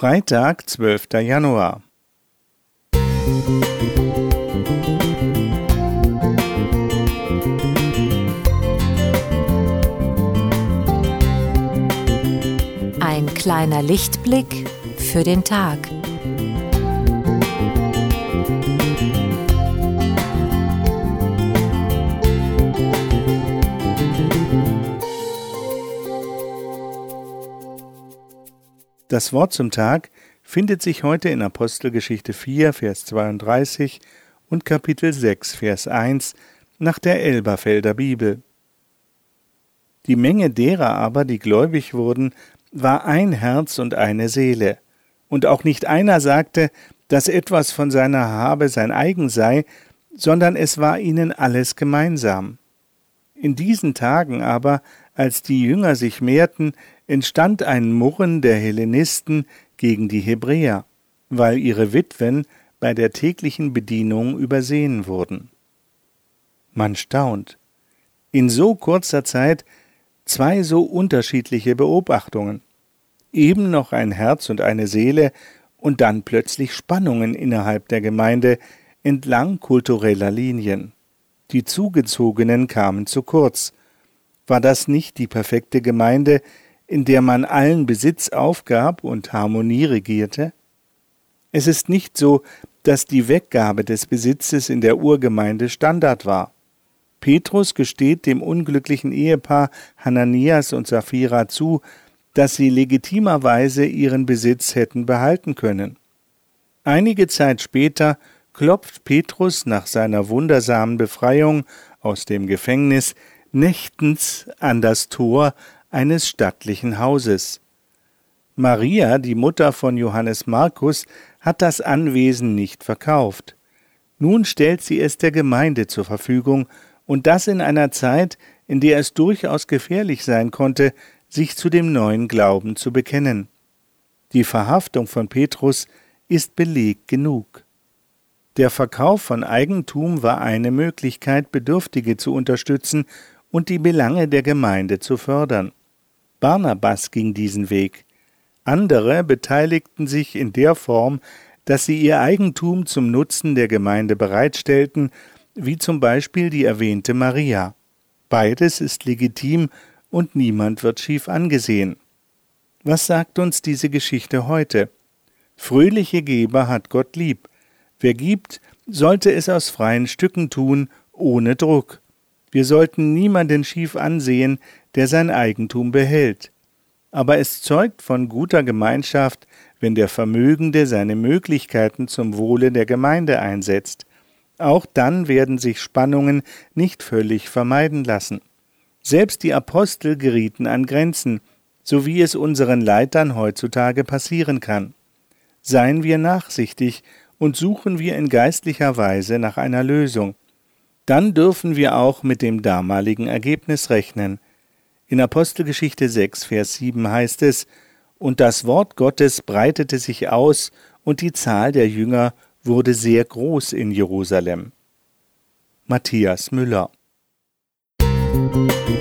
Freitag, 12. Januar. Ein kleiner Lichtblick für den Tag. Das Wort zum Tag findet sich heute in Apostelgeschichte 4, Vers 32 und Kapitel 6, Vers 1 nach der Elberfelder Bibel. Die Menge derer aber, die gläubig wurden, war ein Herz und eine Seele, und auch nicht einer sagte, dass etwas von seiner Habe sein eigen sei, sondern es war ihnen alles gemeinsam. In diesen Tagen aber, als die Jünger sich mehrten, entstand ein Murren der Hellenisten gegen die Hebräer, weil ihre Witwen bei der täglichen Bedienung übersehen wurden. Man staunt. In so kurzer Zeit zwei so unterschiedliche Beobachtungen. Eben noch ein Herz und eine Seele und dann plötzlich Spannungen innerhalb der Gemeinde entlang kultureller Linien. Die Zugezogenen kamen zu kurz. War das nicht die perfekte Gemeinde, in der man allen Besitz aufgab und Harmonie regierte? Es ist nicht so, dass die Weggabe des Besitzes in der Urgemeinde Standard war. Petrus gesteht dem unglücklichen Ehepaar Hananias und Sapphira zu, dass sie legitimerweise ihren Besitz hätten behalten können. Einige Zeit später klopft Petrus nach seiner wundersamen Befreiung aus dem Gefängnis nächtens an das Tor eines stattlichen Hauses. Maria, die Mutter von Johannes Markus, hat das Anwesen nicht verkauft. Nun stellt sie es der Gemeinde zur Verfügung, und das in einer Zeit, in der es durchaus gefährlich sein konnte, sich zu dem neuen Glauben zu bekennen. Die Verhaftung von Petrus ist Beleg genug. Der Verkauf von Eigentum war eine Möglichkeit, Bedürftige zu unterstützen und die Belange der Gemeinde zu fördern. Barnabas ging diesen Weg. Andere beteiligten sich in der Form, dass sie ihr Eigentum zum Nutzen der Gemeinde bereitstellten, wie zum Beispiel die erwähnte Maria. Beides ist legitim und niemand wird schief angesehen. Was sagt uns diese Geschichte heute? Fröhliche Geber hat Gott lieb. Wer gibt, sollte es aus freien Stücken tun, ohne Druck. Wir sollten niemanden schief ansehen, der sein Eigentum behält. Aber es zeugt von guter Gemeinschaft, wenn der Vermögende seine Möglichkeiten zum Wohle der Gemeinde einsetzt. Auch dann werden sich Spannungen nicht völlig vermeiden lassen. Selbst die Apostel gerieten an Grenzen, so wie es unseren Leitern heutzutage passieren kann. Seien wir nachsichtig und suchen wir in geistlicher Weise nach einer Lösung. Dann dürfen wir auch mit dem damaligen Ergebnis rechnen. In Apostelgeschichte 6, Vers 7 heißt es, Und das Wort Gottes breitete sich aus, und die Zahl der Jünger wurde sehr groß in Jerusalem. Matthias Müller Musik